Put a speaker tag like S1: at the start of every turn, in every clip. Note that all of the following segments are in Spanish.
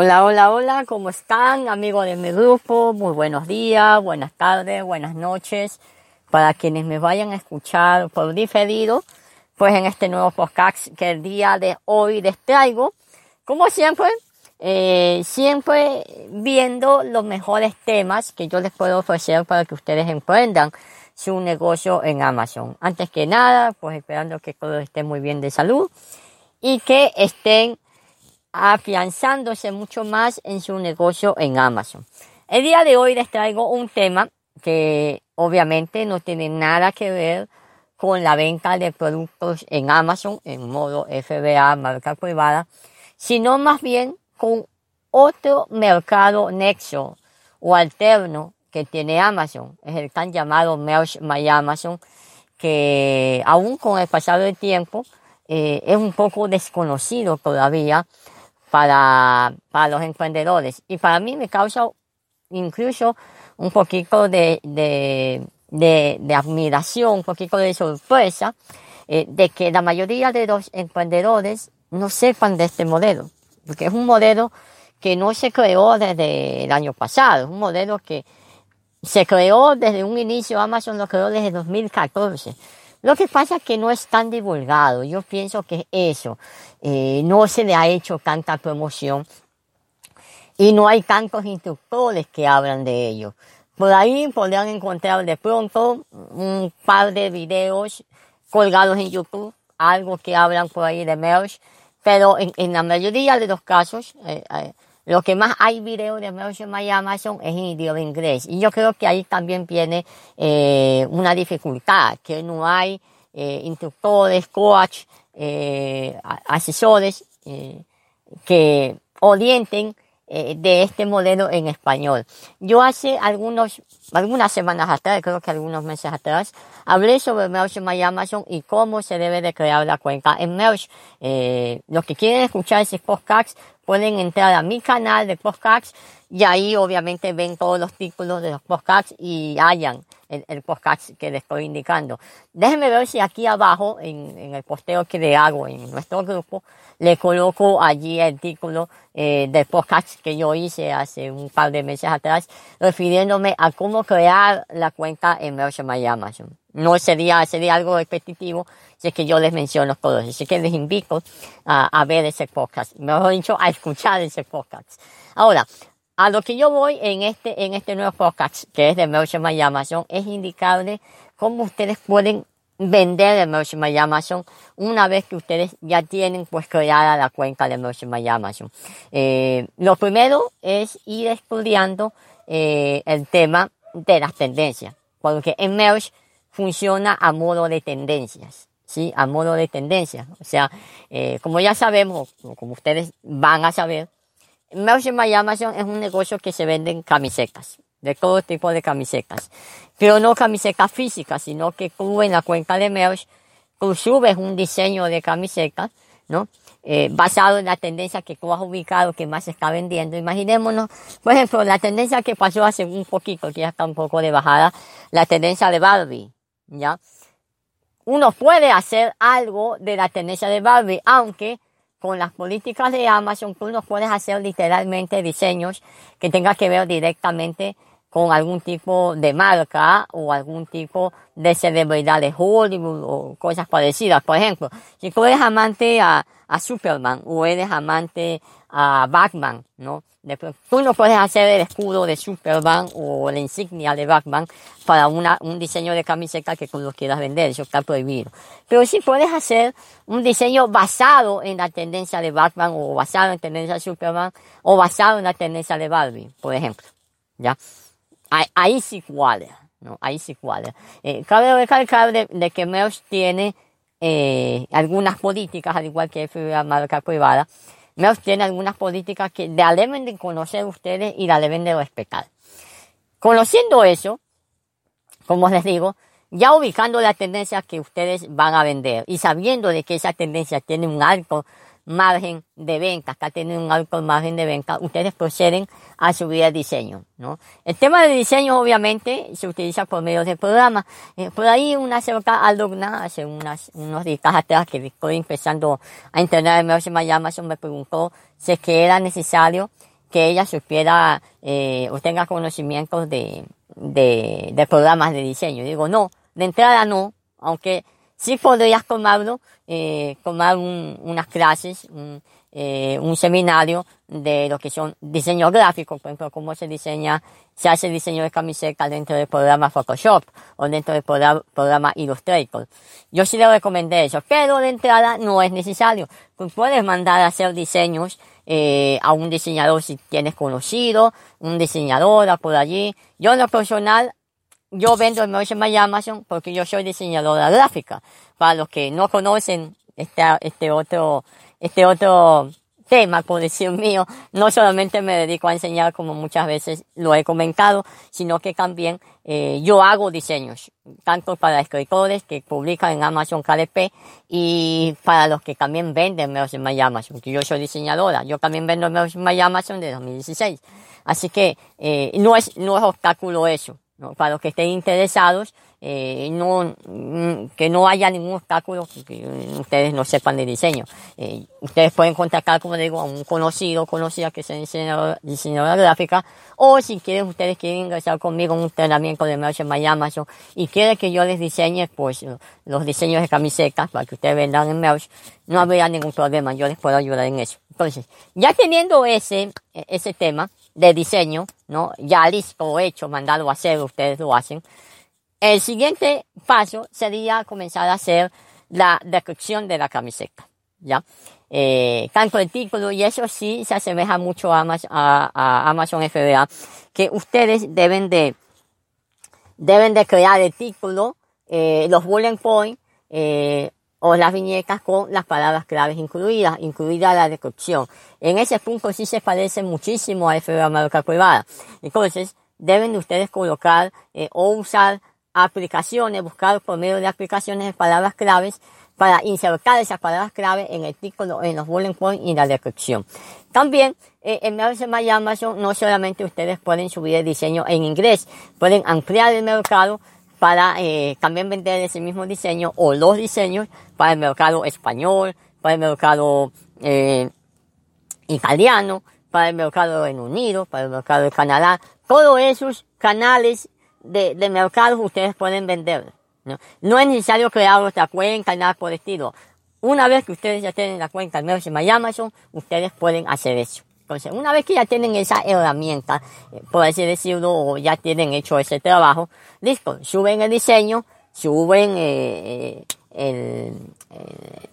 S1: Hola, hola, hola, ¿cómo están amigos de mi grupo? Muy buenos días, buenas tardes, buenas noches. Para quienes me vayan a escuchar por diferido, pues en este nuevo podcast que el día de hoy les traigo, como siempre, eh, siempre viendo los mejores temas que yo les puedo ofrecer para que ustedes emprendan su negocio en Amazon. Antes que nada, pues esperando que todos estén muy bien de salud y que estén afianzándose mucho más en su negocio en Amazon. El día de hoy les traigo un tema que obviamente no tiene nada que ver con la venta de productos en Amazon en modo FBA, marca privada, sino más bien con otro mercado nexo o alterno que tiene Amazon. Es el tan llamado Merge My Amazon, que aún con el pasado del tiempo eh, es un poco desconocido todavía para, para los emprendedores. Y para mí me causa incluso un poquito de, de, de, admiración, un poquito de sorpresa, eh, de que la mayoría de los emprendedores no sepan de este modelo, porque es un modelo que no se creó desde el año pasado, es un modelo que se creó desde un inicio, Amazon lo creó desde 2014. Lo que pasa es que no es tan divulgado. Yo pienso que eso. Eh, no se le ha hecho tanta promoción y no hay tantos instructores que hablan de ello. Por ahí podrán encontrar de pronto un par de videos colgados en YouTube, algo que hablan por ahí de Merge, pero en, la mayoría de los casos, eh, eh, lo que más hay videos de Merge en Amazon es en idioma inglés. Y yo creo que ahí también viene una dificultad, que no hay instructores, coach, eh, asesores eh, que orienten eh, de este modelo en español. Yo hace algunos, algunas semanas atrás, creo que algunos meses atrás, hablé sobre Merge My Amazon y cómo se debe de crear la cuenta en Merge. Eh, los que quieren escuchar ese podcast pueden entrar a mi canal de podcasts y ahí obviamente ven todos los títulos de los podcasts y hayan el, el, podcast que les estoy indicando. Déjenme ver si aquí abajo, en, en, el posteo que le hago en nuestro grupo, le coloco allí el título eh, del podcast que yo hice hace un par de meses atrás, refiriéndome a cómo crear la cuenta en Merchant Amazon. No sería, sería algo repetitivo si es que yo les menciono todos. Así que les invito a, a ver ese podcast. Mejor dicho, a escuchar ese podcast. Ahora, a lo que yo voy en este, en este nuevo podcast, que es de Merchant My Amazon, es indicarles cómo ustedes pueden vender el Merchant My Amazon una vez que ustedes ya tienen pues creada la cuenta de Merchant My Amazon. Eh, lo primero es ir estudiando eh, el tema de las tendencias, porque en Merge funciona a modo de tendencias. ¿Sí? A modo de tendencias. O sea, eh, como ya sabemos, como ustedes van a saber, Merch My Amazon es un negocio que se venden camisetas, de todo tipo de camisetas. Pero no camisetas físicas, sino que tú en la cuenta de Merch, tú subes un diseño de camisetas, ¿no? Eh, basado en la tendencia que tú has ubicado que más se está vendiendo. Imaginémonos, por ejemplo, la tendencia que pasó hace un poquito, que ya está un poco de bajada, la tendencia de Barbie, ¿ya? Uno puede hacer algo de la tendencia de Barbie, aunque con las políticas de Amazon, tú no puedes hacer literalmente diseños que tengan que ver directamente con algún tipo de marca o algún tipo de celebridad de Hollywood o cosas parecidas. Por ejemplo, si tú eres amante a, a Superman o eres amante a Batman, ¿no? Tú no puedes hacer el escudo de Superman o la insignia de Batman para una, un diseño de camiseta que tú lo quieras vender, eso está prohibido. Pero sí puedes hacer un diseño basado en la tendencia de Batman o basado en la tendencia de Superman o basado en la tendencia de Barbie, por ejemplo. ¿Ya? Ahí, sí cuadra, ¿no? Ahí sí cuadra. Eh, cabe recalcar de, que Merch tiene eh, algunas políticas, al igual que la marca privada, Merck tiene algunas políticas que la deben de conocer ustedes y la deben de respetar. Conociendo eso, como les digo, ya ubicando la tendencia que ustedes van a vender y sabiendo de que esa tendencia tiene un alto margen de venta, acá tienen un alto margen de venta, ustedes proceden a subir el diseño, ¿no? El tema de diseño obviamente se utiliza por medio de programas. Eh, por ahí una cerca alumna hace unas, unos días atrás que estoy empezando a entrenar en Amazon me preguntó si es que era necesario que ella supiera eh, o tenga conocimientos de, de, de programas de diseño. Digo, no, de entrada no, aunque sí podrías tomarlo, eh, tomar un, unas clases, un, eh, un seminario de lo que son diseños gráficos, por ejemplo, cómo se diseña, se hace diseño de camiseta dentro del programa Photoshop o dentro del programa, Illustrator. Yo sí le recomendé eso, pero de entrada no es necesario. Tú puedes mandar a hacer diseños eh, a un diseñador si tienes conocido, un diseñador por allí. Yo en lo personal yo vendo en My Amazon porque yo soy diseñadora gráfica. Para los que no conocen este, este otro, este otro tema, por decir mío, no solamente me dedico a enseñar como muchas veces lo he comentado, sino que también eh, yo hago diseños, tanto para escritores que publican en Amazon KDP y para los que también venden en My Amazon, que yo soy diseñadora, yo también vendo en My Amazon de 2016. Así que eh, no es no es obstáculo eso. Para los que estén interesados, eh, no, mm, que no haya ningún obstáculo que ustedes no sepan de diseño. Eh, ustedes pueden contactar, como digo, a un conocido, conocida que sea diseñadora, diseñadora gráfica, o si quieren, ustedes quieren ingresar conmigo en un entrenamiento de Merch en Amazon y quieren que yo les diseñe, pues, los diseños de camisetas para que ustedes vendan en Merch, no habría ningún problema, yo les puedo ayudar en eso. Entonces, ya teniendo ese, ese tema, de diseño, ¿no? Ya listo, hecho, mandado a hacer, ustedes lo hacen. El siguiente paso sería comenzar a hacer la descripción de la camiseta, ¿ya? Eh, tanto el título, y eso sí se asemeja mucho a, a, Amazon FBA, que ustedes deben de, deben de crear el título, eh, los bullet points, eh, o las viñetas con las palabras claves incluidas, incluida la descripción. En ese punto sí se parece muchísimo a FBA marca privada. Entonces, deben de ustedes colocar eh, o usar aplicaciones, buscar por medio de aplicaciones de palabras claves para insertar esas palabras claves en el título, en los bullet points y la descripción. También, eh, en My Amazon no solamente ustedes pueden subir el diseño en inglés, pueden ampliar el mercado para eh, también vender ese mismo diseño o los diseños para el mercado español, para el mercado eh, italiano, para el mercado Reino Unido, para el mercado de Canadá. Todos esos canales de, de mercados ustedes pueden vender. ¿no? es necesario crear otra cuenta, nada por estilo. Una vez que ustedes ya tienen la cuenta de Amazon, ustedes pueden hacer eso. Entonces, una vez que ya tienen esa herramienta, eh, por así decirlo, o ya tienen hecho ese trabajo, listo, suben el diseño, suben eh, eh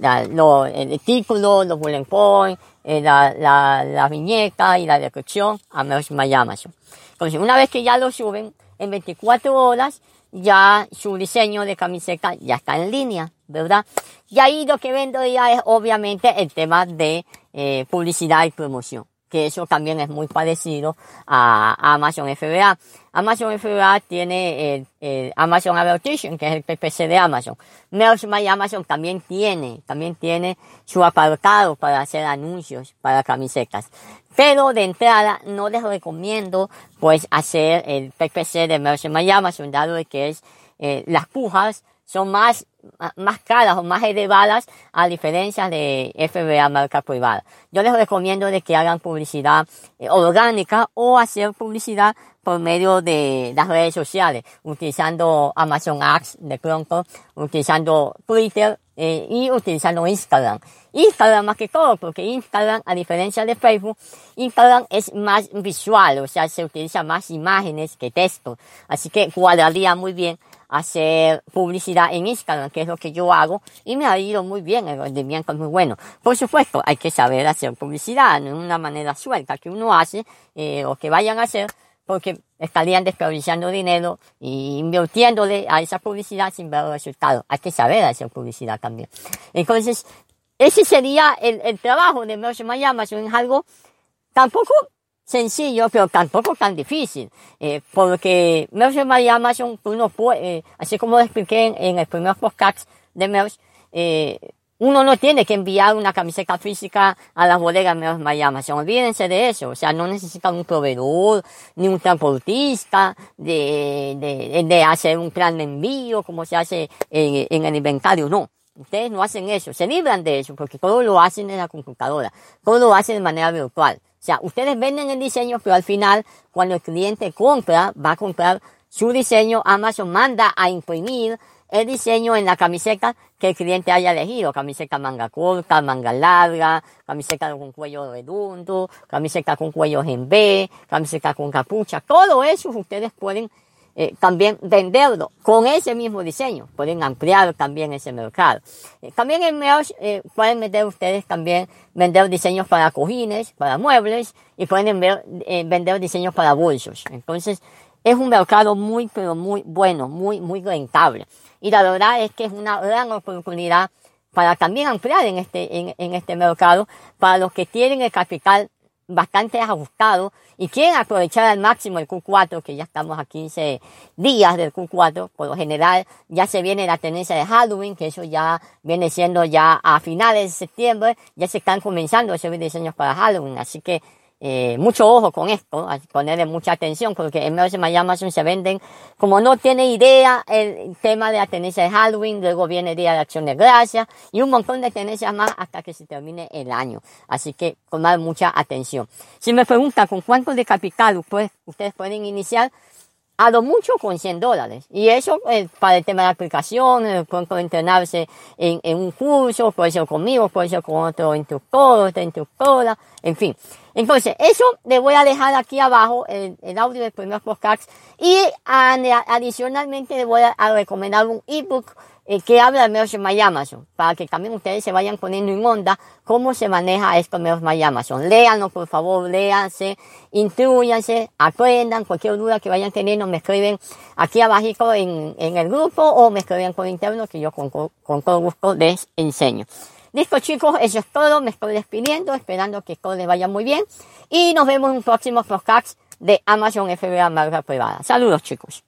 S1: el, lo, el, título, los bullet points, eh, la, la, la, viñeta y la descripción a My Amazon. Entonces, una vez que ya lo suben, en 24 horas, ya su diseño de camiseta ya está en línea, ¿verdad? Y ahí lo que vendo ya es obviamente el tema de eh, publicidad y promoción que eso también es muy parecido a Amazon FBA. Amazon FBA tiene el, Amazon Advertising, que es el PPC de Amazon. Mails My Amazon también tiene, también tiene su apartado para hacer anuncios para camisetas. Pero de entrada no les recomiendo pues hacer el PPC de Mails My Amazon, dado que es eh, las pujas son más, más caras o más elevadas a diferencia de FBA marca privada. Yo les recomiendo de que hagan publicidad eh, orgánica o hacer publicidad por medio de las redes sociales, utilizando Amazon Ads de pronto, utilizando Twitter eh, y utilizando Instagram. Instagram más que todo, porque Instagram, a diferencia de Facebook, Instagram es más visual, o sea, se utiliza más imágenes que texto. Así que cuadraría muy bien hacer publicidad en Instagram, que es lo que yo hago, y me ha ido muy bien, el rendimiento es muy bueno. Por supuesto, hay que saber hacer publicidad, no es una manera suelta que uno hace, eh, o que vayan a hacer, porque estarían desperdiciando dinero y invirtiéndole a esa publicidad sin ver resultados. Hay que saber hacer publicidad también. Entonces, ese sería el, el trabajo de Merchant Amazon, es algo tampoco sencillo, pero tampoco tan difícil, eh, porque Merchant Amazon uno puede, eh, así como expliqué en, en el primer podcast de Merch, eh, uno no tiene que enviar una camiseta física a las bodegas Merch Amazon, olvídense de eso, o sea, no necesitan un proveedor, ni un transportista, de, de, de hacer un plan de envío como se hace en, en el inventario, no. Ustedes no hacen eso, se libran de eso, porque todo lo hacen en la computadora, todo lo hacen de manera virtual. O sea, ustedes venden el diseño, pero al final, cuando el cliente compra, va a comprar su diseño, Amazon manda a imprimir el diseño en la camiseta que el cliente haya elegido. Camiseta manga corta, manga larga, camiseta con cuello redondo, camiseta con cuello en B, camiseta con capucha. Todo eso ustedes pueden eh, también venderlo con ese mismo diseño. Pueden ampliar también ese mercado. Eh, también en Merch eh, pueden vender ustedes también vender diseños para cojines, para muebles y pueden ver, eh, vender diseños para bolsos. Entonces es un mercado muy, pero muy bueno, muy, muy rentable. Y la verdad es que es una gran oportunidad para también ampliar en este, en, en este mercado, para los que tienen el capital bastante ajustado. Y quieren aprovechar al máximo el Q4, que ya estamos a 15 días del Q4, por lo general ya se viene la tendencia de Halloween, que eso ya viene siendo ya a finales de septiembre, ya se están comenzando a hacer diseños para Halloween, así que eh, mucho ojo con esto, ponerle mucha atención, porque en Mercy Amazon se venden, como no tiene idea el tema de la de Halloween, luego viene el Día de Acción de Gracias y un montón de tendencias más hasta que se termine el año. Así que tomar mucha atención. Si me preguntan con cuánto de capital pues, ustedes pueden iniciar, a lo mucho con 100 dólares. Y eso eh, para el tema de aplicación, eh, pueden entrenarse en, en, un curso, puede ser conmigo, puede ser con otro instructor, otra instructora, en fin. Entonces, eso le voy a dejar aquí abajo el, el audio del primer podcast y adicionalmente le voy a, recomendar un ebook eh, que habla de Merch My Amazon, para que también ustedes se vayan poniendo en onda cómo se maneja esto Merch My Amazon. Léanlo, por favor, léanse, instruyanse, aprendan, cualquier duda que vayan teniendo, me escriben aquí abajo en, en el grupo o me escriben por interno que yo con, con todo gusto les enseño. Listo chicos, eso es todo, me estoy despidiendo, esperando que todo les vaya muy bien y nos vemos en un próximo podcast de Amazon FBA Marca Privada. Saludos chicos.